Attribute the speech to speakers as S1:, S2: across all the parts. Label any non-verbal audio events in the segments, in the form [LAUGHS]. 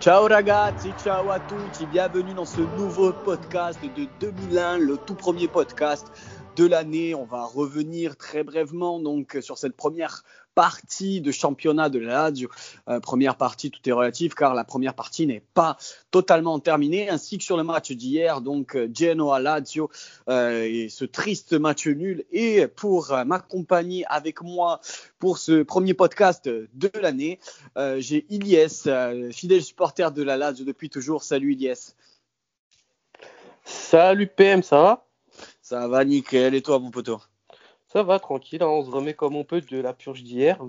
S1: Ciao ragazzi, ciao à tutti, bienvenue dans ce nouveau podcast de 2001, le tout premier podcast de l'année. On va revenir très brièvement donc sur cette première partie de championnat de la Lazio. Euh, première partie, tout est relatif car la première partie n'est pas totalement terminée, ainsi que sur le match d'hier, donc euh, Genoa-Lazio euh, et ce triste match nul. Et pour m'accompagner avec moi pour ce premier podcast de l'année, j'ai Ilyes, fidèle supporter de la Lazio depuis toujours. Salut Ilyes.
S2: Salut PM, ça va?
S1: Ça va nickel, et toi mon poteau?
S2: Ça va, tranquille, hein, on se remet comme on peut de la purge d'hier.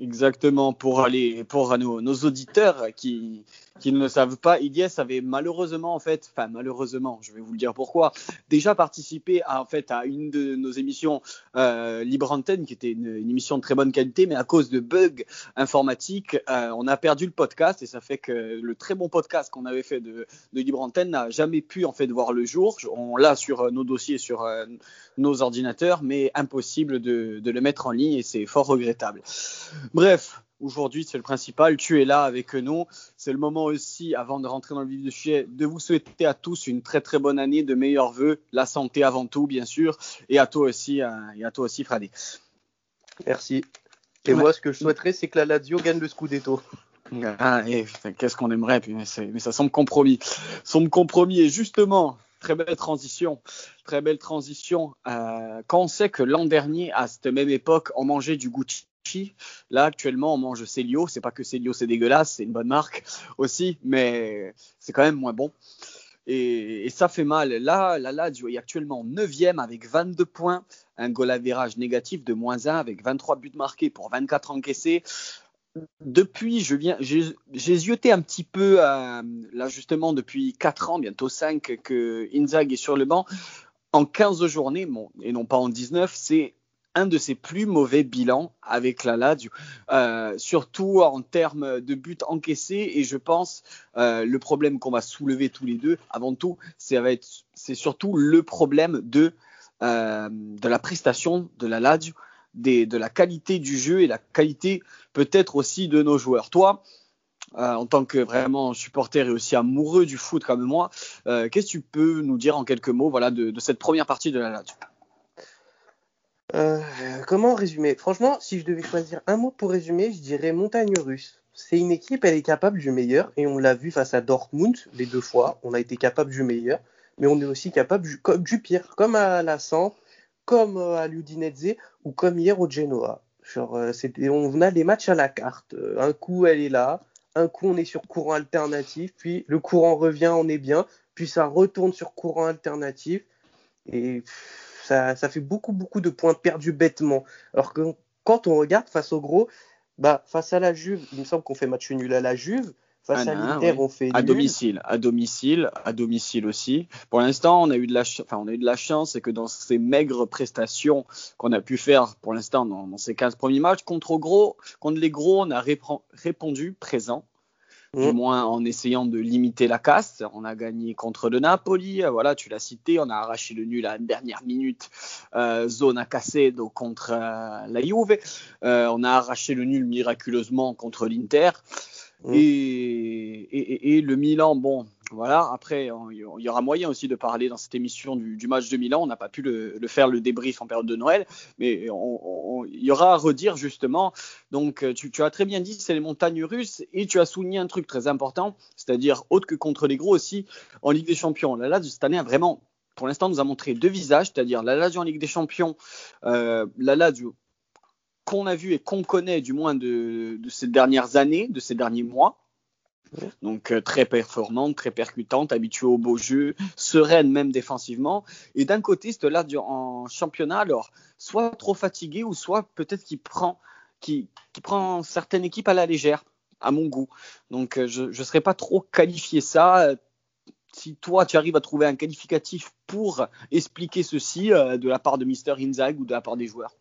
S1: Exactement, pour aller pour nos, auditeurs qui, qui ne le savent pas, Ilyes avait malheureusement, en fait, enfin malheureusement, je vais vous le dire pourquoi, déjà participé à, en fait, à une de nos émissions euh, Libre Antenne, qui était une, émission de très bonne qualité, mais à cause de bugs informatiques, euh, on a perdu le podcast et ça fait que le très bon podcast qu'on avait fait de, de Libre Antenne n'a jamais pu en fait voir le jour. On l'a sur nos dossiers, sur euh, nos ordinateurs, mais impossible de, le mettre en ligne et c'est fort regrettable. Bref, aujourd'hui, c'est le principal. Tu es là avec nous. C'est le moment aussi, avant de rentrer dans le vif du sujet, de vous souhaiter à tous une très très bonne année, de meilleurs voeux, la santé avant tout, bien sûr, et à toi aussi, euh, et à toi aussi, Fradé.
S2: Merci. Et moi, ce que je souhaiterais, c'est que la Lazio gagne le Scudetto.
S1: Ah, qu'est-ce qu'on aimerait, mais, mais, ça semble compromis. Semble compromis. Et justement, Très belle transition. Très belle transition. Euh, quand on sait que l'an dernier, à cette même époque, on mangeait du Gucci. Là, actuellement, on mange Célio. C'est pas que Célio, c'est dégueulasse, c'est une bonne marque aussi, mais c'est quand même moins bon. Et, ça fait mal. Là, la Lazio est actuellement 9e avec 22 points, un goal average négatif de moins 1 avec 23 buts marqués pour 24 encaissés depuis, je viens, j'ai zioté un petit peu, euh, là justement, depuis 4 ans, bientôt 5, que Inzag est sur le banc. En 15 journées, bon, et non pas en 19, c'est un de ses plus mauvais bilans avec la Lazio, euh, surtout en termes de buts encaissés. Et je pense euh, le problème qu'on va soulever tous les deux, avant tout, c'est surtout le problème de, de la prestation de la Lazio de la qualité du jeu et la qualité peut-être aussi de nos joueurs. Toi, euh, en tant que vraiment supporter et aussi amoureux du foot comme moi, euh, qu'est-ce que tu peux nous dire en quelques mots voilà, de, cette première partie de la Lazio?
S2: Euh, Comment résumer? Franchement, si je devais choisir un mot pour résumer, je dirais montagne russe. C'est une équipe, elle est capable du meilleur, et on l'a vu face à Dortmund les deux fois, on a été capable du meilleur, mais on est aussi capable du, pire, comme à la comme euh, à l'Udinese ou comme hier au Genoa. Genre, euh, on a des matchs à la carte. Euh, un coup, elle est là. Un coup, on est sur courant alternatif. Puis le courant revient, on est bien. Puis ça retourne sur courant alternatif. Et ça, fait beaucoup, beaucoup de points perdus bêtement. Alors que quand on regarde face au gros, bah, face à la Juve, il me semble qu'on fait match nul à la Juve. Face à l'Inter, on fait
S1: à domicile, à domicile, à domicile aussi. Pour l'instant, on a eu de la, enfin, on a eu de la chance, c'est que dans ces maigres prestations qu'on a pu faire pour l'instant dans, ces 15 premiers matchs contre gros, contre les gros, on a répondu présent. Du mm. moins en essayant de limiter la casse. On a gagné contre le Napoli, euh, voilà, tu l'as cité. On a arraché le nul à la dernière minute, euh, zone à casser donc contre euh, la Juve. on a arraché le nul miraculeusement contre l'Inter. Mm. Et, le Milan, bon, voilà, après, il y aura moyen aussi de parler dans cette émission du, match de Milan. On n'a pas pu le, faire, le débrief en période de Noël, mais il y aura à redire justement. Donc, tu, as très bien dit, c'est les montagnes russes, et tu as souligné un truc très important, c'est-à-dire, autre que contre les gros aussi, en Ligue des Champions. La Lazio, cette année, a vraiment, pour l'instant, nous a montré deux visages, c'est-à-dire la Lazio en Ligue des Champions, euh, la Lazio qu'on a vu et qu'on connaît du moins de, ces dernières années, de ces derniers mois. Donc euh, très performante, très percutante, habituée au beau jeu, sereine même défensivement. Et d'un côté, c'est là en championnat, alors soit trop fatigué ou soit peut-être qu'il prend, qui, prend certaines équipes à la légère, à mon goût. Donc euh, je ne serais pas trop qualifié ça. Si toi tu arrives à trouver un qualificatif pour expliquer ceci euh, de la part de Mister Inzag ou de la part des joueurs.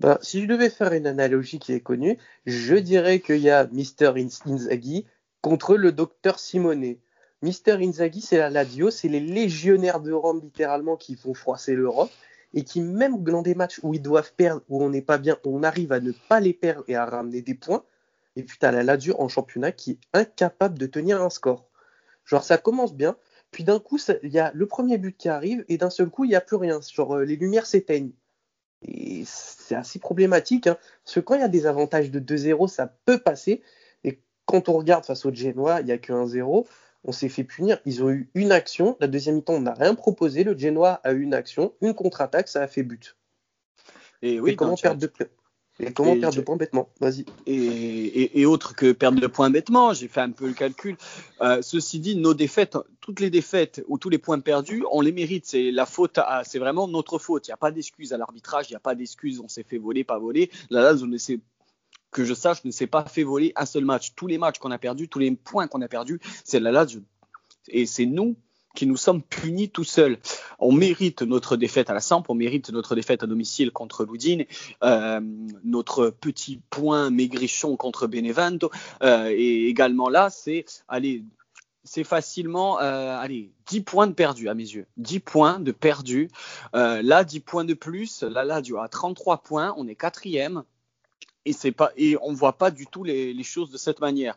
S2: Ben, si je devais faire une analogie qui est connue, je dirais qu'il y a Mister Inzaghi contre le docteur Simone. Mister Inzaghi, c'est la Ladio, c'est les légionnaires de Rome littéralement qui font froisser l'Europe et qui, même dans des matchs où ils doivent perdre, où on n'est pas bien, on arrive à ne pas les perdre et à ramener des points. Et puis tu as la Lazio en championnat qui est incapable de tenir un score. Genre ça commence bien, puis d'un coup il y a le premier but qui arrive et d'un seul coup il n'y a plus rien. Genre euh, les lumières s'éteignent. Et c'est assez problématique, hein, parce que quand il y a des avantages de 2-0, ça peut passer. Et quand on regarde face au Genoa, il n'y a que 1-0 on s'est fait punir. Ils ont eu une action. La deuxième mi-temps, on n'a rien proposé. Le Genoa a eu une action, une contre-attaque, ça a fait but. Et oui, comment perdre de et comment perdre de points bêtement? Vas-y.
S1: Et, autre que perdre de points bêtement, j'ai fait un peu le calcul. Euh, ceci dit, nos défaites, toutes les défaites ou tous les points perdus, on les mérite. C'est la faute, c'est vraiment notre faute. Il n'y a pas d'excuse à l'arbitrage, il n'y a pas d'excuse. On s'est fait voler, pas voler. On essaie que je sache, ne s'est pas fait voler un seul match. Tous les matchs qu'on a perdus, tous les points qu'on a perdus, c'est la Lazio. Et c'est nous qui nous sommes punis tout seuls. On mérite notre défaite à la Samp, on mérite notre défaite à domicile contre Ludine, euh, notre petit point maigrichon contre Benevento, euh, et également là, c'est c'est facilement euh, allez, 10 points de perdu à mes yeux. 10 points de perdu. Là, 10 points de plus. Là, là, à 33 points. On est quatrième et c'est pas et on voit pas du tout les, choses de cette manière.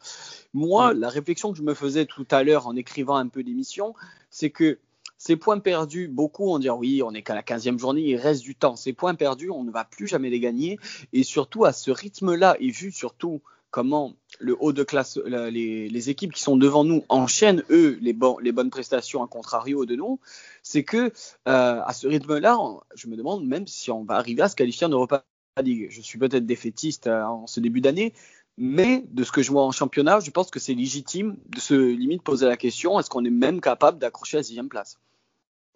S1: Moi, la réflexion que je me faisais tout à l'heure en écrivant un peu l'émission, c'est que ces points perdus, beaucoup vont dire oui, on n'est qu'à la 15e journée, il reste du temps. Ces points perdus, on ne va plus jamais les gagner. Et surtout, à ce rythme-là, et vu surtout comment le haut de classe, les, équipes qui sont devant nous enchaînent, eux, les, les bonnes prestations à contrario de nous, c'est que euh, à ce rythme-là, je me demande même si on va arriver à se qualifier en Europa je suis peut-être défaitiste euh, en ce début d'année, mais de ce que je vois en championnat, je pense que c'est légitime de se limite poser la question est-ce qu'on est même capable d'accrocher la sixième place?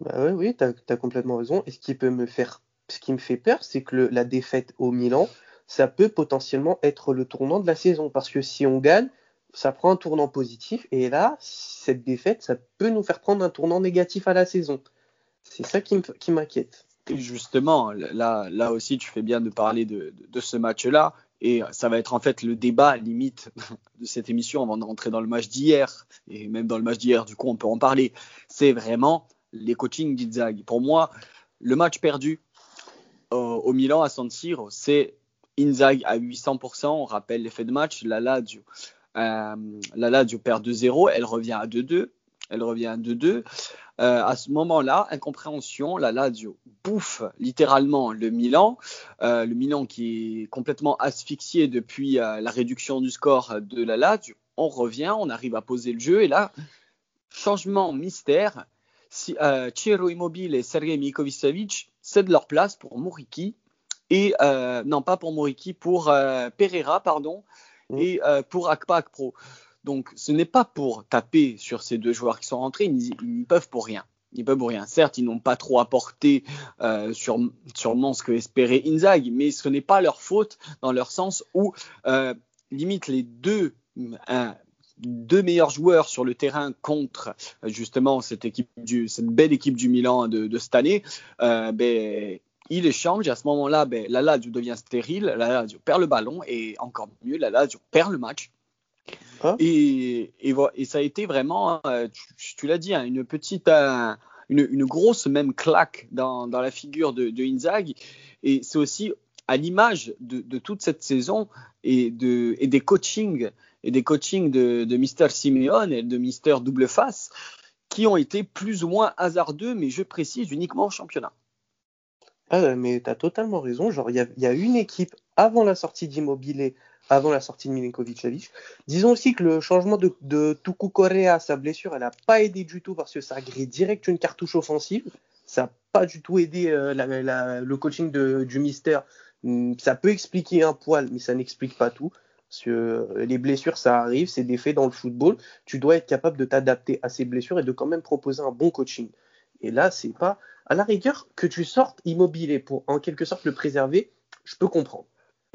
S2: Bah Oui, oui, tu as, complètement raison. Et ce qui peut me faire, ce qui me fait peur, c'est que la défaite au Milan, ça peut potentiellement être le tournant de la saison. Parce que si on gagne, ça prend un tournant positif. Et là, cette défaite, ça peut nous faire prendre un tournant négatif à la saison. C'est ça qui m'inquiète
S1: justement, là, là aussi, tu fais bien de parler de, ce match-là. Et ça va être en fait le débat limite de cette émission avant de rentrer dans le match d'hier. Et même dans le match d'hier, du coup, on peut en parler. C'est vraiment les coachings d'Inzaghi. Pour moi, le match perdu au Milan à San Siro, c'est Inzaghi à 800%. On rappelle l'effet de match. La Lazio, la perd 2-0. Elle revient à 2-2. Elle revient à 2-2. Euh, à ce moment-là, incompréhension, la Lazio bouffe littéralement le Milan, euh, le Milan qui est complètement asphyxié depuis euh, la réduction du score de la Lazio. On revient, on arrive à poser le jeu et là, changement mystère, si, Ciro Immobile et Sergei Mikovic cèdent leur place pour Moriki et non pas pour Moriki, pour Pereira pardon mmh. et pour Akpa Pro. Donc ce n'est pas pour taper sur ces deux joueurs qui sont rentrés, ils n'y peuvent pour rien. Ils peuvent pour rien. Certes, ils n'ont pas trop apporté euh, sur, sûrement ce que espérait Inzaghi, mais ce n'est pas leur faute dans leur sens où euh, limite les deux, deux meilleurs joueurs sur le terrain contre justement cette équipe du, cette belle équipe du Milan de, cette année, euh, ben, à ce moment-là, ben, la Lazio devient stérile, la Lazio perd le ballon et encore mieux, la Lazio perd le match. Hein et, et, ça a été vraiment, euh, tu, l'as dit, hein, une petite, euh, une, grosse même claque dans, la figure de, de Inzaghi. Et c'est aussi à l'image de, toute cette saison et, de, et des coachings et des coachings de, de Mister Simeone et de Mister Double Face qui ont été plus ou moins hasardeux, mais je précise uniquement au championnat.
S2: Ah, mais tu as totalement raison. Genre, il y, y, a une équipe avant la sortie d'Immobilier avant la sortie de Milinkovic-Savic. Disons aussi que le changement de, de Tuku Correa, sa blessure, elle n'a pas aidé du tout parce que ça a grillé direct une cartouche offensive. Ça n'a pas du tout aidé euh, le coaching du Mister. Hmm, ça peut expliquer un poil, mais ça n'explique pas tout. Parce que euh, les blessures, ça arrive, c'est des faits dans le football. Tu dois être capable de t'adapter à ces blessures et de quand même proposer un bon coaching. Et là, c'est pas. À la rigueur, que tu sortes immobilier pour en quelque sorte le préserver, je peux comprendre.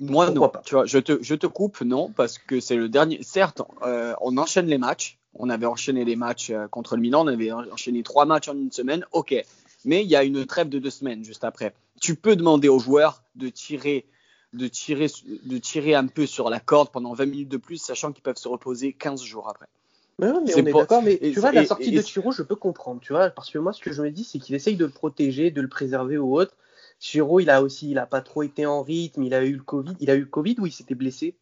S1: Moi, non. Pas? Tu vois, je te, je te coupe, non, parce que c'est le dernier. Certes, euh, on enchaîne les matchs. On avait enchaîné les matchs euh, contre le Milan. On avait enchaîné trois matchs en une semaine. OK. Mais il y a une trêve de deux semaines juste après. Tu peux demander aux joueurs de tirer, de tirer, de tirer un peu sur la corde pendant 20 minutes de plus, sachant qu'ils peuvent se reposer 15 jours après.
S2: Mais on est d'accord, mais tu vois, la sortie de Tiro, je peux comprendre, tu vois, parce que moi, ce que je me dis, c'est qu'il essaye de le protéger, de le préserver ou autre. Chiro, il a aussi, il a pas trop été en rythme, il a eu le Covid. Il a eu le Covid ou il s'était blessé?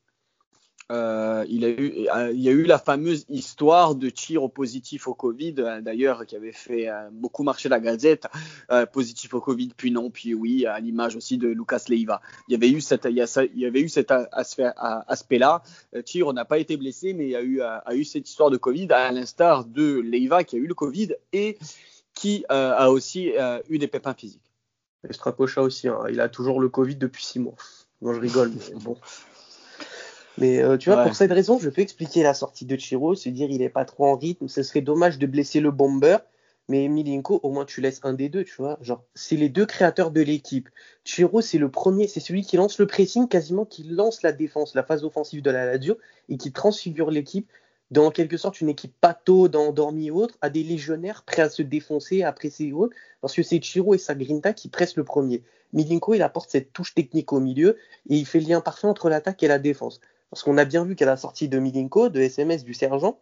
S1: Euh, il, a eu, euh, il y a eu la fameuse histoire de au positif au Covid, euh, d'ailleurs, qui avait fait beaucoup marcher la gazette. positif au Covid, puis non, puis oui, à l'image aussi de Lucas Leiva. Il y avait eu, cette, il y, avait eu cet aspect-là. Tir n'a pas été blessé, mais il y a eu cette histoire de Covid, à l'instar de Leiva qui a eu le Covid et qui a aussi eu des pépins physiques.
S2: Et Stracocha aussi, hein. il a toujours le Covid depuis six mois. Moi, je rigole, mais bon. Mais euh, tu vois, pour cette raison, je peux expliquer la sortie de Chiro, se dire il est pas trop en rythme. Ce serait dommage de blesser le bomber, mais Milinko, au moins tu laisses un des deux, tu vois. Genre, c'est les deux créateurs de l'équipe. Chiro, c'est le premier, c'est celui qui lance le pressing, quasiment qui lance la défense, la phase offensive de la Lazio, et qui transfigure l'équipe dans quelque sorte une équipe pato d'endormi et autres, à des légionnaires prêts à se défoncer, à presser et autres, parce que c'est Chiro et sa Grinta qui pressent le premier. Milinko, il apporte cette touche technique au milieu et il fait le lien parfait entre l'attaque et la défense. Parce qu'on a bien vu qu'à la sortie de Milinko, de SMS du sergent,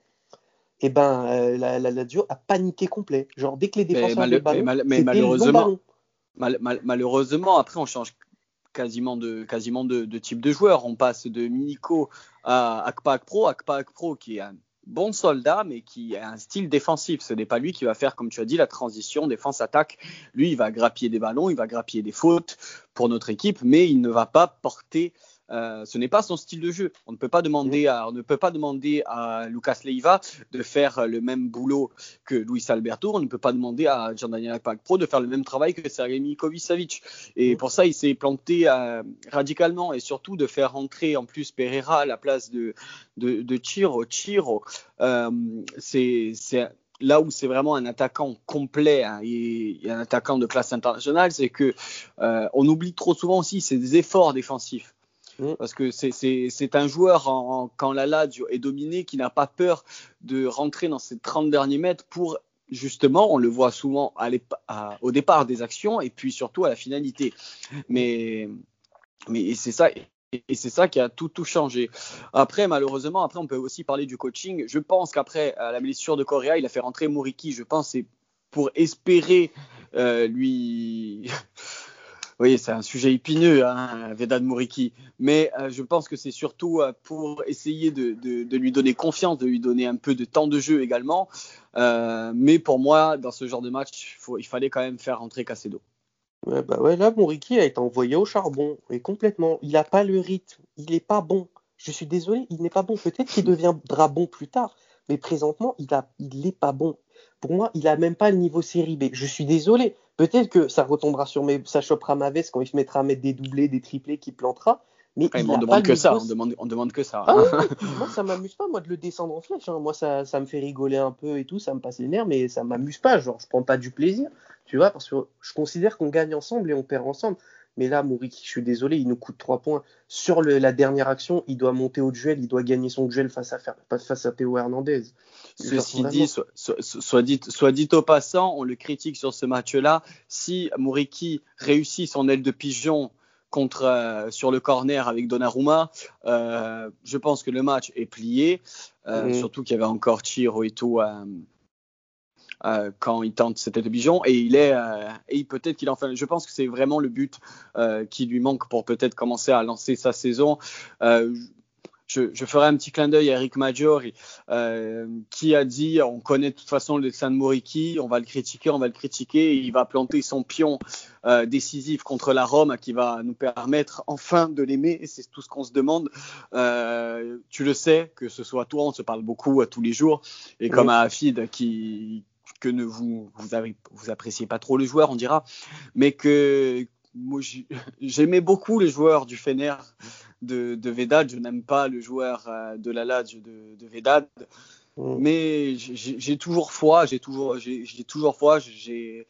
S2: eh ben, euh, la, la, a paniqué complet. Genre, dès que les défenseurs
S1: mais, ballon, mais, malheureusement, malheureusement, après, on change quasiment de, quasiment de, type de joueur. On passe de Milinko à Akpa Pro. Akpa Pro qui est un bon soldat, mais qui a un style défensif. Ce n'est pas lui qui va faire, comme tu as dit, la transition défense-attaque. Lui, il va grappiller des ballons, il va grappiller des fautes pour notre équipe, mais il ne va pas porter euh, ce n'est pas son style de jeu. On ne peut pas demander à, on ne peut pas demander à Lucas Leiva de faire le même boulot que Luis Alberto. On ne peut pas demander à Jean-Daniel Pro de faire le même travail que Sergei Mikovic. Et pour ça, il s'est planté euh, radicalement et surtout de faire rentrer en plus Pereira à la place de, de, de Chiro. Chiro, euh, c'est là où c'est vraiment un attaquant complet hein, et, un attaquant de classe internationale, c'est que on oublie trop souvent aussi ses efforts défensifs. Mm. Parce que c'est un joueur, quand la Lazio est dominé, qui n'a pas peur de rentrer dans ses 30 derniers mètres pour justement, on le voit souvent au départ des actions et puis surtout à la finalité. Mais, mais c'est ça. Et c'est ça qui a tout, tout changé. Après, malheureusement, après, on peut aussi parler du coaching. Je pense qu'après la blessure de Correa, il a fait rentrer Moriki. Je pense c'est pour espérer euh, lui oui, c'est un sujet épineux, hein, Vedad Mouriki. Mais euh, je pense que c'est surtout euh, pour essayer de, lui donner confiance, de lui donner un peu de temps de jeu également. Euh, mais pour moi, dans ce genre de match, il fallait quand même faire rentrer.
S2: Ouais, bah ouais, là, Mouriki a été envoyé au charbon. Et complètement. Il n'a pas le rythme. Il n'est pas bon. Je suis désolé, il n'est pas bon. Peut-être qu'il deviendra bon plus tard. Mais présentement, il n'est pas bon. Pour moi, il n'a même pas le niveau série B. Je suis désolé. Peut-être que ça retombera sur mes, ça chopera ma veste quand il se mettra à mettre des doublés, des triplés, qui plantera. Mais
S1: on demande que ça, on demande, on demande que ça.
S2: Ah [LAUGHS] moi, ça m'amuse pas, moi, de le descendre en flèche. Hein. Moi, ça, ça me fait rigoler un peu et tout, ça me passe les nerfs, mais ça m'amuse pas. Genre, je prends pas du plaisir, tu vois, parce que je considère qu'on gagne ensemble et on perd ensemble. Mais là, Mouriki, je suis désolé, il nous coûte 3 points. Sur la dernière action, il doit monter au duel, il doit gagner son duel face à, face à Théo Hernandez.
S1: Ceci dit, soit, dit, soit dit au passant, on le critique sur ce match-là. Si Mouriki réussit son aile de pigeon contre euh, sur le corner avec Donnarumma, euh, je pense que le match est plié. Euh, mhm. Surtout qu'il y avait encore Chiro et tout euh, quand il tente cette tête pigeon et il est euh, et peut-être qu'il en fait. Je pense que c'est vraiment le but euh, qui lui manque pour peut-être commencer à lancer sa saison. Je, je, ferai un petit clin d'œil à Eric Maggiori, qui a dit on connaît de toute façon le San Moriki, on va le critiquer, on va le critiquer, et il va planter son pion décisif contre la Rome qui va nous permettre enfin de l'aimer, et c'est tout ce qu'on se demande. tu le sais, que ce soit toi, on se parle beaucoup à tous les jours, et comme à Afid qui, que ne vous, vous, avez, vous appréciez pas trop le joueur, on dira, mais que moi [LAUGHS] j'aimais beaucoup les joueurs du Fener de, de Vedad. Je n'aime pas le joueur euh, de la Lazio de, de Vedad. Mm. Mais j'ai toujours foi, j'ai toujours, j'ai toujours foi. J'ai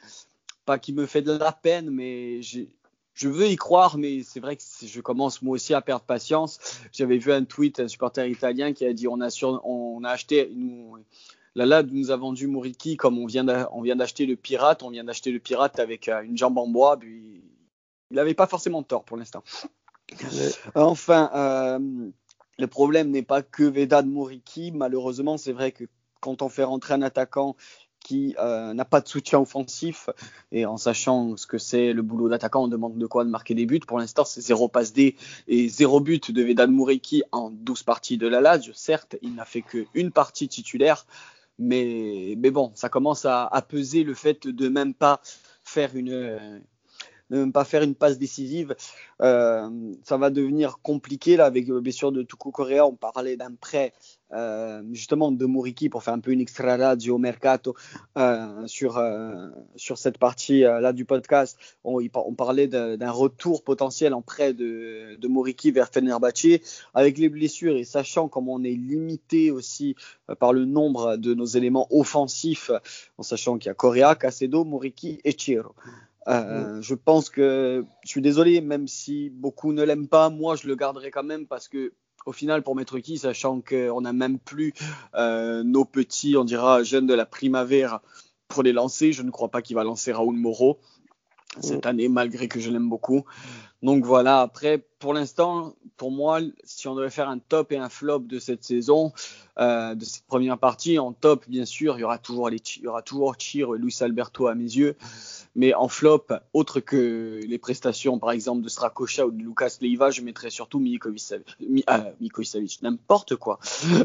S1: pas qui me fait de la peine, mais je veux y croire, mais c'est vrai que je commence moi aussi à perdre patience. J'avais vu un tweet, un supporter italien qui a dit on a, sur, on a acheté, nous, Là, nous a vendu Moriki comme on vient d'acheter le pirate. On vient d'acheter le pirate avec euh, une jambe en bois. Il n'avait pas forcément tort pour l'instant. Enfin, euh, le problème n'est pas que Vedad Moriki. Malheureusement, c'est vrai que quand on fait rentrer un attaquant qui euh, n'a pas de soutien offensif et en sachant ce que c'est le boulot d'attaquant, on demande de quoi de marquer des buts. Pour l'instant, c'est zéro passe D et zéro but de Vedan Moureki en 12 parties de la Lazio. Certes, il n'a fait qu'une partie titulaire, mais, mais bon, ça commence à, à, peser le fait de même pas faire une, ne pas faire une passe décisive. Euh, ça va devenir compliqué là avec euh, bien sûr de Tuku Correa. On parlait d'un prêt euh, justement de Muriki pour faire un peu une extra radio mercato euh, sur euh, sur cette partie euh, là du podcast. On, parlait d'un retour potentiel en prêt de, Muriki vers Fenerbahce avec les blessures et sachant comme on est limité aussi par le nombre de nos éléments offensifs, en sachant qu'il y a Correa, Casedo, Muriki et Chiro. Euh, je pense que je suis désolé, même si beaucoup ne l'aiment pas, moi je le garderai quand même parce que au final pour mettre qui, sachant qu'on n'a même plus euh, nos petits, on dira jeunes de la primavera pour les lancer, je ne crois pas qu'il va lancer Raoul Moreau cette année, malgré que je l'aime beaucoup. Donc voilà, après, pour l'instant, pour moi, si on devait faire un top et un flop de cette saison, euh, de cette première partie, en top, bien sûr, il y aura toujours, les, il y aura toujours Chir et Luis Alberto à mes yeux. Mais en flop, autre que les prestations, par exemple, de Strakosha ou de Lucas Leiva, je mettrais surtout Milikovic euh, n'importe quoi.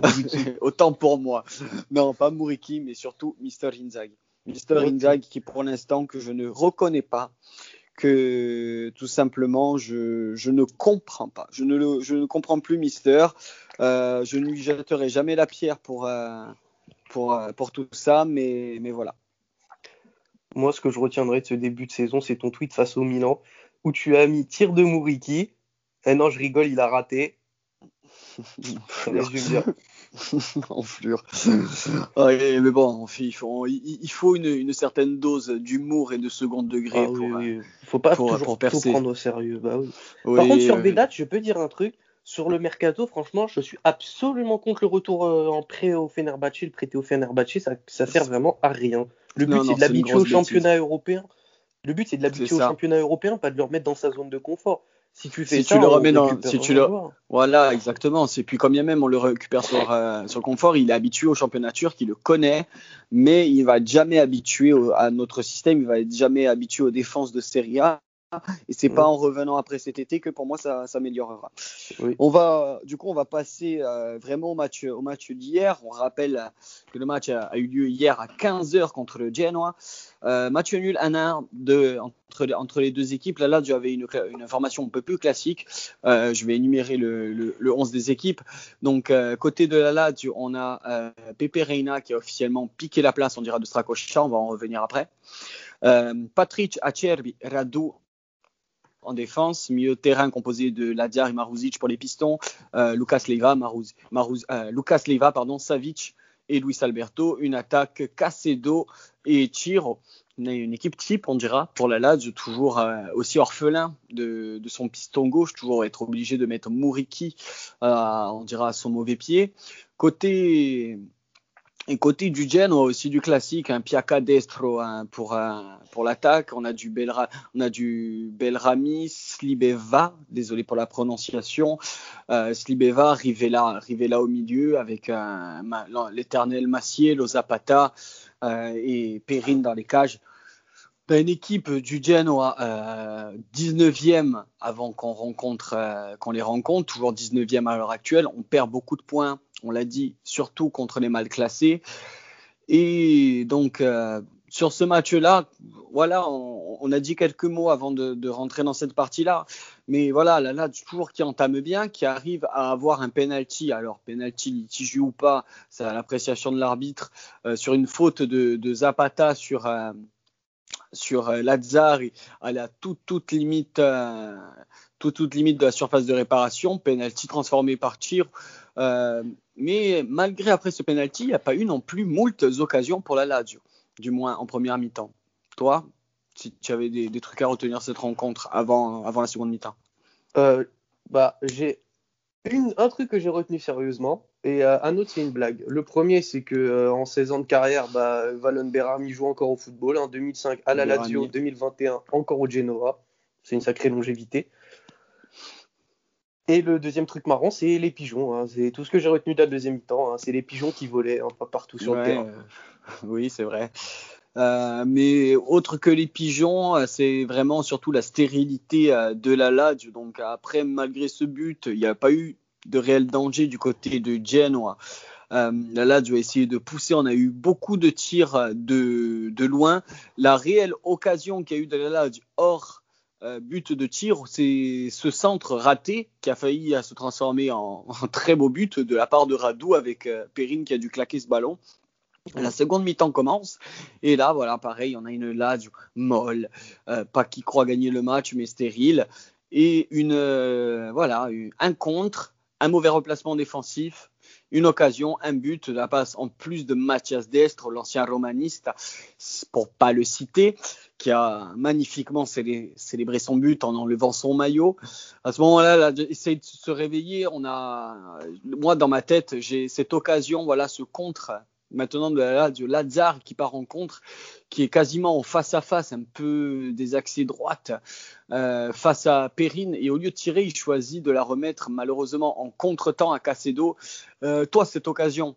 S1: [LAUGHS] Autant pour moi. Non, pas Muriki, mais surtout Mr. Inzaghi. Mr. Inzaghi qui, pour l'instant, que je ne reconnais pas que tout simplement je, je, ne comprends pas. Je ne, le, je ne comprends plus Mister. Euh, je ne lui jetterai jamais la pierre pour, euh, pour, euh, pour tout ça, mais, mais voilà.
S2: Moi, ce que je retiendrai de ce début de saison, c'est ton tweet face au Milan, où tu as mis tir de Mouriki. Eh non, je rigole, il a raté. [LAUGHS] [LAUGHS]
S1: Enflure. ouais, mais bon, il faut, il faut une, une certaine dose d'humour et de second degré.
S2: Ah, pour, oui, oui. faut pas pour, toujours pour tout prendre au sérieux. Bah, oui. Par contre, sur Bédat, je peux dire un truc. Sur le mercato, franchement, je suis absolument contre le retour euh, en prêt au Fenerbahce. Le prêter au Fenerbahce, ça, ça sert vraiment à rien. Le but, c'est de l'habituer au championnat européen. Le but, c'est de l'habituer au championnat européen, pas de le remettre dans sa zone de confort. Si tu fais
S1: si
S2: ça,
S1: tu le remets dans, si tu le, voilà, exactement. C'est puis quand bien même on le récupère sur, euh, sur le confort, il est habitué au championnat turc, il le connaît, mais il va jamais habitué à notre système, il va être jamais habitué aux défenses de Serie A. Et c'est pas en revenant après cet été que pour moi ça s'améliorera. Oui. On va, du coup, on va passer euh, vraiment au match, au match d'hier. On rappelle que le match a, a, eu lieu hier à 15h contre le Genoa. Euh, match nul 1-1 de, entre, entre, les deux équipes. Là, là, j'avais une, une information un peu plus classique. Euh, je vais énumérer le, le, le 11 des équipes. Donc, euh, côté de la Lazio, on a euh, Pepe Reina qui a officiellement piqué la place, on dira, de Strakosha. On va en revenir après. Euh, Patrick Acerbi, Radu en défense, milieu de terrain composé de Ladiar et Maruzic pour les pistons, euh, euh, Lucas Leiva, pardon, Savic et Luis Alberto, une attaque Casedo et Chiro. Une, équipe type, on dira, pour la Lazio, toujours euh, aussi orphelin de, son piston gauche, toujours être obligé de mettre Muriki, on dira, à son mauvais pied. Côté et côté du Gen, on a aussi du classique, un Piaka Destro hein, pour, un, pour l'attaque. On a du Belra, on a du Belrami, Slibeva, désolé pour la prononciation, euh, Slibeva, Rivella, Rivella au milieu avec un, l'éternel Massier, Zapata euh, et Perrine dans les cages. Ben, une équipe du Genoa euh, 19e avant qu'on rencontre, euh, qu'on les rencontre, toujours 19e à l'heure actuelle. On perd beaucoup de points on l'a dit, surtout contre les mal classés. Et donc, euh, sur ce match-là, voilà, on, a dit quelques mots avant de, rentrer dans cette partie-là. Mais voilà, là, là, toujours qui entame bien, qui arrive à avoir un penalty. Alors, penalty litigieux ou pas, c'est à l'appréciation de l'arbitre, euh, sur une faute de, Zapata sur, euh, sur euh, Lazzari à la toute, toute limite, toute, toute limite de la surface de réparation, penalty transformé par tir. Euh, mais malgré après ce penalty, il n'y a pas eu non plus moult occasions pour la Lazio, du moins en première mi-temps. Toi, si tu avais des, des, trucs à retenir cette rencontre avant, avant la seconde mi-temps?
S2: Euh, bah, J'ai un truc que j'ai retenu sérieusement et euh, un autre c'est une blague. Le premier c'est que euh, en 16 ans de carrière, bah, Valon Berami joue encore au football. En 2005 à la Lazio, 2021 encore au Genoa. C'est une sacrée longévité. Et le deuxième truc marrant, c'est les pigeons. Hein. C'est tout ce que j'ai retenu de la deuxième mi-temps. Hein. C'est les pigeons qui volaient un peu partout sur le terrain. [LAUGHS]
S1: oui, c'est vrai. Euh, mais autre que les pigeons, euh, c'est vraiment surtout la stérilité euh, de la Lazio. Donc après, malgré ce but, il n'y a pas eu de réel danger du côté de Genoa. la Lazio a essayé de pousser, on a eu beaucoup de tirs de, de loin. La réelle occasion qu'il y a eu de la Lazio hors but de tir, c'est ce centre raté qui a failli se transformer en, [LAUGHS] en, très beau but de la part de Radou avec Perrine qui a dû claquer ce ballon. La seconde mi-temps commence et là, voilà, pareil, on a une Lazio molle, euh, pas qui croit gagner le match, mais stérile et une euh, voilà, un contre, un mauvais replacement défensif, une occasion, un but, la passe en plus de Mathias Destre, l'ancien romaniste, pour pas le citer, qui a magnifiquement célébré son but en enlevant son maillot. À ce moment-là, là, essaye de se réveiller. On a, moi dans ma tête, j'ai cette occasion, voilà, ce contre maintenant de la Lazare qui part en contre, qui est quasiment en face à face, un peu des accès droites euh, face à Perrine. Et au lieu de tirer, il choisit de la remettre malheureusement en contre-temps à Cacedo. Euh, toi, cette occasion,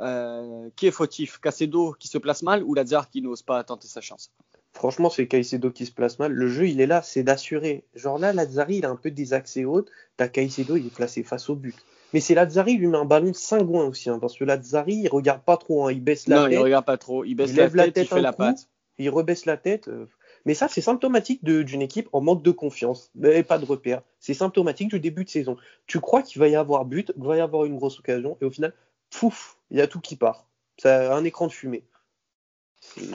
S1: euh, qui est fautif? Cacedo qui se place mal ou Lazare qui n'ose pas tenter sa chance?
S2: Franchement, c'est Caicedo qui se place mal. Le jeu, il est là, c'est d'assurer. Genre là, Lazzari, il a un peu des accès hauts. T'as Caicedo, il est placé face au but. Mais c'est Lazzari, il lui met un ballon cingouin aussi, hein, parce que Lazzari, il regarde pas trop, hein, il baisse la
S1: tête.
S2: Non,
S1: il regarde pas trop, il baisse la, tête, il fait la patte.
S2: Il rebaisse la tête. Euh. Mais ça, c'est symptomatique d'une équipe en manque de confiance, mais pas de repère. C'est symptomatique du début de saison. Tu crois qu'il va y avoir but, qu'il va y avoir une grosse occasion, et au final, pouf, il y a tout qui part. C'est un écran de fumée.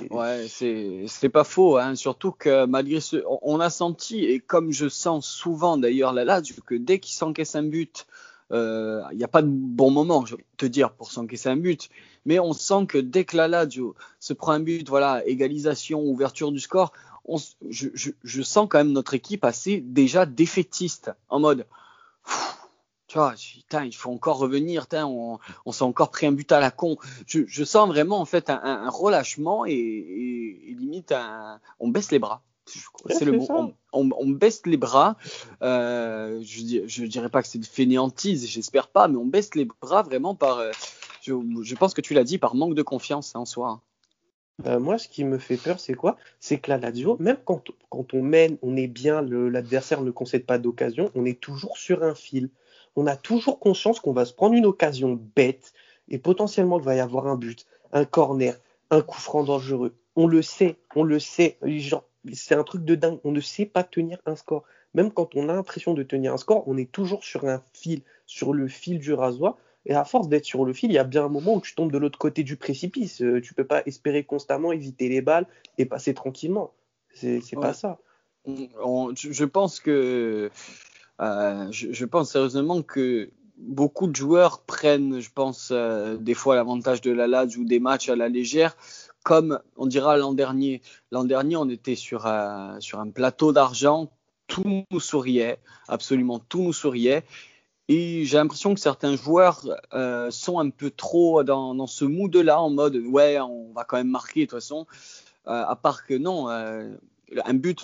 S1: Ouais, c'est pas faux, hein. surtout que malgré ce, on a senti et comme je sens souvent d'ailleurs là là, que dès qu'il s'encaisse un but, il euh, n'y a pas de bon moment, je vais te dire, pour s'encaisser un but. Mais on sent que dès que la Lazio se prend un but, voilà, égalisation, ouverture du score, je, je, sens quand même notre équipe assez déjà défaitiste, en mode, tu vois, il faut encore revenir, on, on s'est encore pris un but à la con. Je, sens vraiment en fait un, relâchement et, limite on baisse les bras c'est le mot. On, baisse les bras. Euh, je, ne dirais pas que c'est de fainéantise, j'espère pas, mais on baisse les bras vraiment par. Euh, je, pense que tu l'as dit, par manque de confiance en soi.
S2: Euh, moi, ce qui me fait peur, c'est quoi? C'est que la Lazio, même quand, quand, on mène, on est bien, l'adversaire ne concède pas d'occasion, on est toujours sur un fil. On a toujours conscience qu'on va se prendre une occasion bête et potentiellement il va y avoir un but, un corner, un coup franc dangereux. On le sait, on le sait. Genre, c'est un truc de dingue. On ne sait pas tenir un score. Même quand on a l'impression de tenir un score, on est toujours sur un fil, sur le fil du rasoir. Et à force d'être sur le fil, il y a bien un moment où tu tombes de l'autre côté du précipice. Euh, tu peux pas espérer constamment éviter les balles et passer tranquillement. C'est pas ça.
S1: je pense que euh, je, pense sérieusement que beaucoup de joueurs prennent, je pense, euh, des fois l'avantage de la LAD ou des matchs à la légère comme on dira l'an dernier. L'an dernier, on était sur un, plateau d'argent, tout nous souriait, absolument tout nous souriait. Et j'ai l'impression que certains joueurs euh, sont un peu trop dans, dans ce mood-là, en mode ouais, on va quand même marquer de toute façon. Euh, à part que non, euh, un but,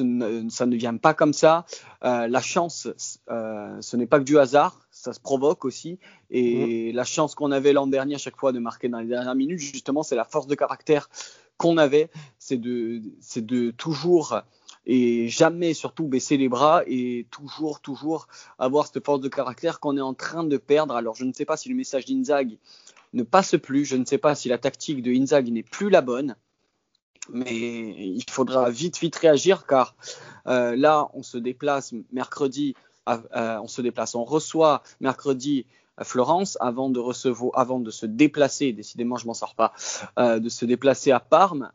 S1: ça ne vient pas comme ça. la chance, ce n'est pas que du hasard ça se provoque aussi. Et mhm. la chance qu'on avait l'an dernier à chaque fois de marquer dans les dernières minutes, justement, c'est la force de caractère qu'on avait, c'est de, c'est de toujours et jamais surtout baisser les bras et toujours, toujours avoir cette force de caractère qu'on est en train de perdre. Alors je ne sais pas si le message d'Inzag ne passe plus, je ne sais pas si la tactique de Inzag n'est plus la bonne, mais il faudra vite, vite réagir car euh, là, on se déplace mercredi euh, on se déplace, on reçoit mercredi à Florence avant de recevoir, avant de se déplacer, décidément je m'en sors pas, euh, de se déplacer à Parme.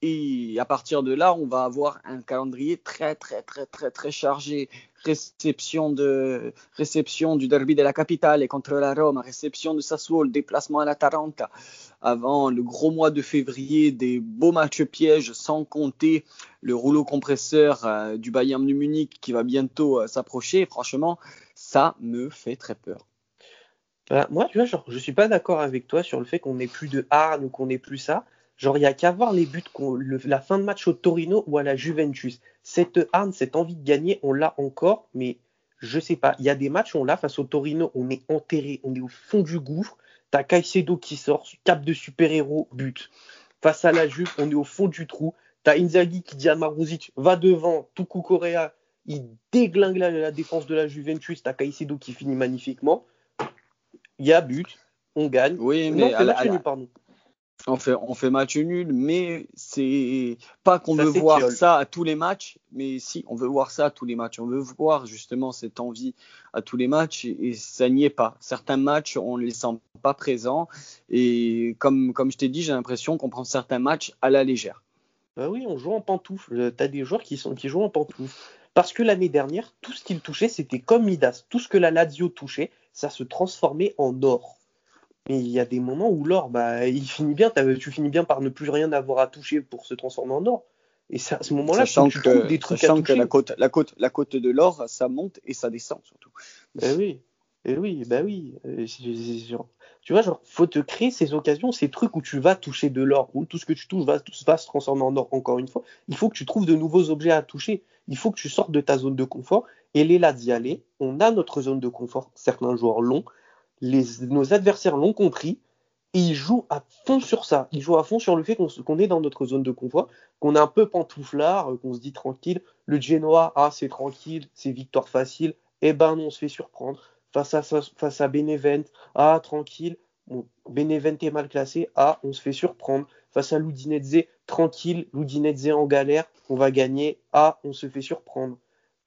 S1: Et à partir de là, on va avoir un calendrier très très très très très chargé. Réception de réception du derby de la capitale et contre la Rome, réception de Sassuolo, déplacement à la Taranta. Avant le gros mois de février, des beaux matchs pièges, sans compter le rouleau compresseur euh, du Bayern de Munich qui va bientôt euh, s'approcher. Franchement, ça me fait très peur.
S2: Bah, moi, tu vois, je suis pas d'accord avec toi sur le fait qu'on n'ait plus de Arne ou qu'on n'ait plus ça. Genre, il n'y a qu'à voir les buts, la fin de match au Torino ou à la Juventus. Cette Arne, cette envie de gagner, on l'a encore, mais je sais pas. Il y a des matchs, on l'a face au Torino, on est enterré, on est au fond du gouffre. T'as Caicedo qui sort, cap de super-héros, but. Face à la Juve, on est au fond du trou. T'as Inzaghi qui dit à Maruzic, va devant, Tuku Correa, il déglingue la, défense de la Juventus. T'as Caicedo qui finit magnifiquement. Il y a but, on gagne.
S1: Oui, mais à la, pardon. On fait, on fait match nul, mais c'est pas qu'on veut voir ça à tous les matchs, mais si, on veut voir ça à tous les matchs. On veut voir justement cette envie à tous les matchs et, ça n'y est pas. Certains matchs, on ne les sent pas présents et comme, comme je t'ai dit, j'ai l'impression qu'on prend certains matchs à la légère.
S2: Bah oui, on joue en pantoufle. Tu as des joueurs qui, sont, qui jouent en pantoufle. Parce que l'année dernière, tout ce qu'ils touchaient, c'était comme Midas. Tout ce que la Lazio touchait, ça se transformait en or. Mais il y a des moments où l'or, bah, il finit bien, tu finis bien par ne plus rien avoir à toucher pour se transformer en or. Et à ce moment-là,
S1: tu, tu trouves des trucs à toucher. que la côte, la côte, la côte de l'or, ça monte et ça descend surtout.
S2: Ben oui, eh oui, bah oui. Euh, tu vois, genre, faut te créer ces occasions, ces trucs où tu vas toucher de l'or, où tout ce que tu touches va, va, se transformer en or encore une fois. Il faut que tu trouves de nouveaux objets à toucher. Il faut que tu sortes de ta zone de confort. Et les là d'y aller, on a notre zone de confort. Certains joueurs l'ont, nos adversaires l'ont compris et ils jouent à fond sur ça. Ils jouent à fond sur le fait qu'on est dans notre zone de confort, qu'on est un peu pantouflard, euh, qu'on se dit tranquille. Le Genoa, ah, c'est tranquille, c'est victoire facile. Eh ben on se fait surprendre. Face à, face à Benevent, ah, tranquille. Bon, Benevent est mal classé, ah, on se fait surprendre. Face à Ludinese, tranquille. Ludinese en galère, on va gagner, ah, on se fait surprendre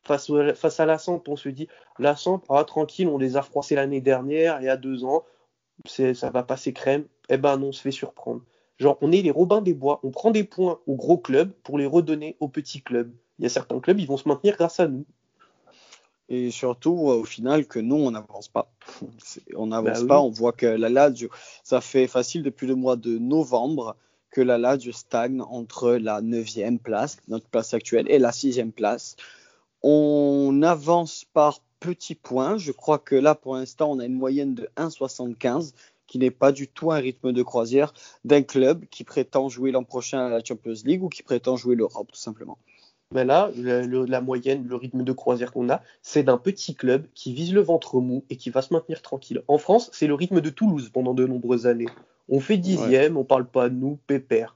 S2: face, face à la Samp, on se dit la Samp, ah, tranquille, on les a froissés l'année dernière, il y a deux ans, ça va passer crème. Eh ben non, on se fait surprendre. Genre, on est les Robins des Bois, on prend des points aux gros clubs pour les redonner aux petits clubs. Il y a certains clubs, ils vont se maintenir grâce à nous.
S1: Et surtout, au final, que nous, on n'avance pas. [LAUGHS] On n'avance bah pas, on voit que la Lazio, ça fait facile depuis le mois de novembre que la Lazio stagne entre la 9e place, notre place actuelle, et la 6e place. On avance par petits points. Je crois que là, pour l'instant, on a une moyenne de 1,75 qui n'est pas du tout un rythme de croisière d'un club qui prétend jouer l'an prochain à la Champions League ou qui prétend jouer l'Europe, tout simplement.
S2: Mais là, la moyenne, le rythme de croisière qu'on a, c'est d'un petit club qui vise le ventre mou et qui va se maintenir tranquille. En France, c'est le rythme de Toulouse pendant de nombreuses années. On fait dixième, on parle pas de nous, pépère.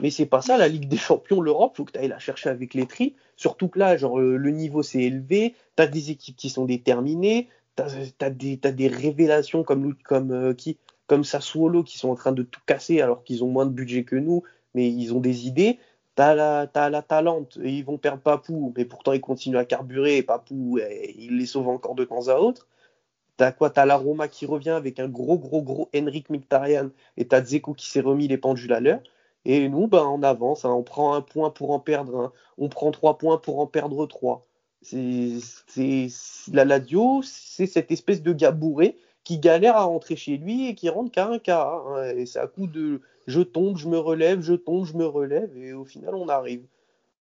S2: Mais c'est pas ça, la Ligue des Champions, l'Europe, faut que tu ailles la chercher avec les tri. Surtout que là, genre, le niveau s'est élevé, tu as des équipes qui sont déterminées, tu as, des révélations comme, comme, euh, qui, comme Sassuolo qui sont en train de tout casser alors qu'ils ont moins de budget que nous, mais ils ont des idées. Tu as la, as la Talente, et ils vont perdre Papou, mais pourtant ils continuent à carburer, et Papou, il les sauve encore de temps à autre. T'as quoi? T'as la Roma qui revient avec un gros, gros, gros Henrik Mkhitaryan et t'as Dzeko qui s'est remis les pendules à l'heure. Et nous, ben, on avance, hein. on prend un point pour en perdre un, on prend trois points pour en perdre trois. C'est, la Ladio, c'est cette espèce de gars bourré qui galère à rentrer chez lui et qui rentre qu'à un cas. Hein. Et c'est à coup de je tombe, je me relève, je tombe, je me relève, et au final, on arrive.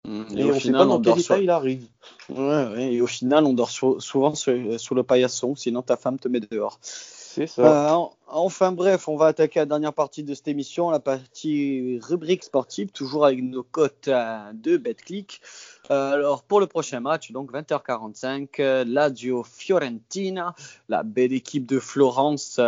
S1: Mmh. Et, au final, on dort il arrive. Ouais, et au final, on dort souvent sous le paillasson, sinon ta femme te met dehors. Euh, enfin bref, on va attaquer la dernière partie de cette émission, la partie rubrique sportive, toujours avec nos cotes de BetClick. Euh, alors pour le prochain match, donc 20h45, euh, Lazio Fiorentina, la belle équipe de Florence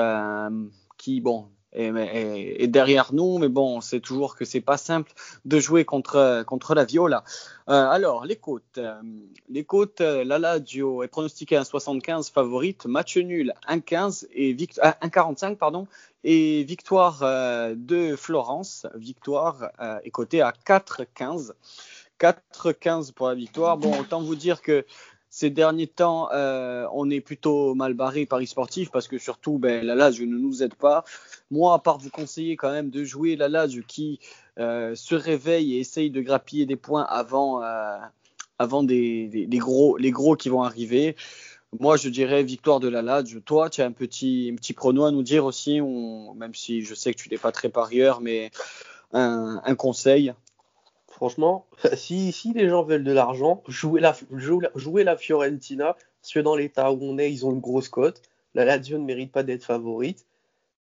S1: qui, bon, et, derrière nous, mais bon, c'est toujours que c'est pas simple de jouer contre, contre la Viola. Euh, alors, les côtes. Euh, les côtes, euh, la Lazio est pronostiquée à 75 favorite, match nul 1,15 et 1,45 pardon, et victoire de Florence, victoire est cotée à 4,15. 4,15 pour la victoire. Bon, autant vous dire que ces derniers temps, euh, on est plutôt mal barré Paris sportif parce que surtout, ben, la Lazio ne nous aide pas. Moi, à part vous conseiller quand même de jouer la Lazio qui euh, se réveille et essaye de grappiller des points avant, euh, avant des, gros, les gros qui vont arriver. Moi, je dirais victoire de la Lazio. Toi, tu as un petit, un petit prono à nous dire aussi, même si je sais que tu n'es pas très parieur, mais un conseil.
S2: Franchement, [LAUGHS] si, si les gens veulent de l'argent, jouez la, jouez la Fiorentina, parce que dans l'état où on est, ils ont une grosse cote. La Lazio ne mérite pas d'être favorite.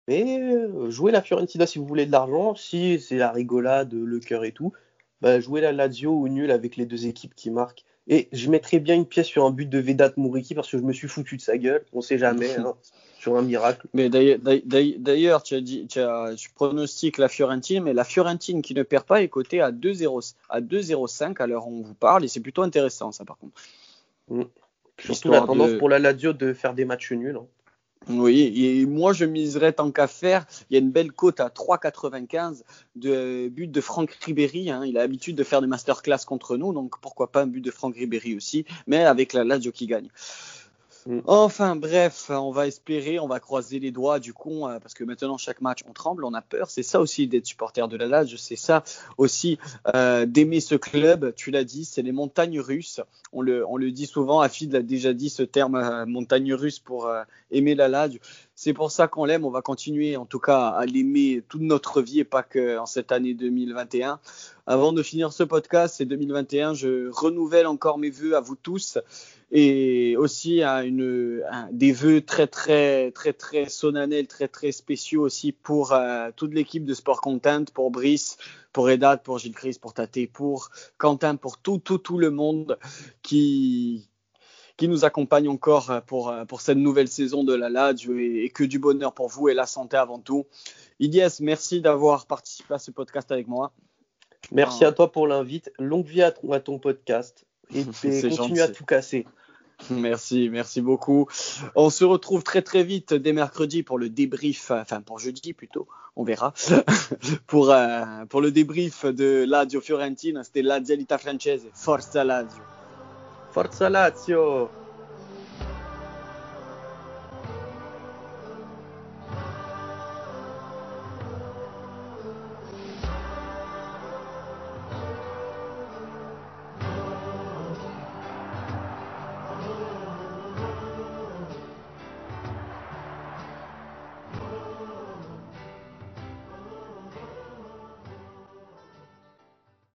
S2: Mais euh, jouez la Fiorentina si vous voulez de l'argent. Si c'est la rigolade, le cœur et tout, bah, jouez la Lazio ou nul avec les deux équipes qui marquent Et je mettrais bien une pièce sur un but de Vedat Mouriki parce que je me suis foutu de sa gueule. On sait jamais, [LAUGHS] hein, sur un miracle.
S1: Mais d'ailleurs, tu as dit, tu, tu pronostiques la Fiorentine, mais la Fiorentine qui ne perd pas est cotée à 2-0, à 2-0-5 à l'heure où on vous parle, et c'est plutôt intéressant ça par contre.
S2: Mm. Surtout la tendance pour la Lazio de faire des matchs nuls. Hein.
S1: Oui, et moi je miserais tant qu'à faire. Il y a une belle cote à 3,95 de but de Franck Ribéry. Hein. Il a l'habitude de faire des masterclass contre nous, donc pourquoi pas un but de Franck Ribéry aussi, mais avec la Lazio qui gagne. Mm. Enfin bref, on va espérer, on va croiser les doigts du coup, euh, parce que maintenant chaque match on tremble, on a peur. C'est ça aussi d'être supporter de la Lazio, c'est ça aussi euh, d'aimer ce club. Tu l'as dit, c'est les montagnes russes. On le, dit souvent, Afid l'a déjà dit ce terme euh, montagne russe pour aimer la Lazio. C'est pour ça qu'on l'aime. On va continuer, en tout cas, à l'aimer toute notre vie et pas que en cette année 2021. Avant de finir ce podcast, c'est 2021. Je renouvelle encore mes voeux à vous tous et aussi à une, des vœux très très très très solennels, très très spéciaux aussi pour euh, toute l'équipe de Sport Content, pour Brice, pour Edat, pour Gilles Chris, pour Tate, pour Quentin, pour tout tout tout le monde qui qui nous accompagne encore pour, pour cette nouvelle saison de la LAD et, que du bonheur pour vous et la santé avant tout. Idias, merci d'avoir participé à ce podcast avec moi.
S2: Merci à toi pour l'invite. Longue vie à ton, podcast et, [LAUGHS] continue à tout casser. [LAUGHS]
S1: Merci, merci beaucoup. On se retrouve très très vite dès mercredi pour le débrief, enfin pour jeudi plutôt, on verra, [LAUGHS] pour, euh, pour le débrief de Lazio Fiorentina. C'était Lazio Lita Francese. Forza Lazio.
S2: Forza Lazio!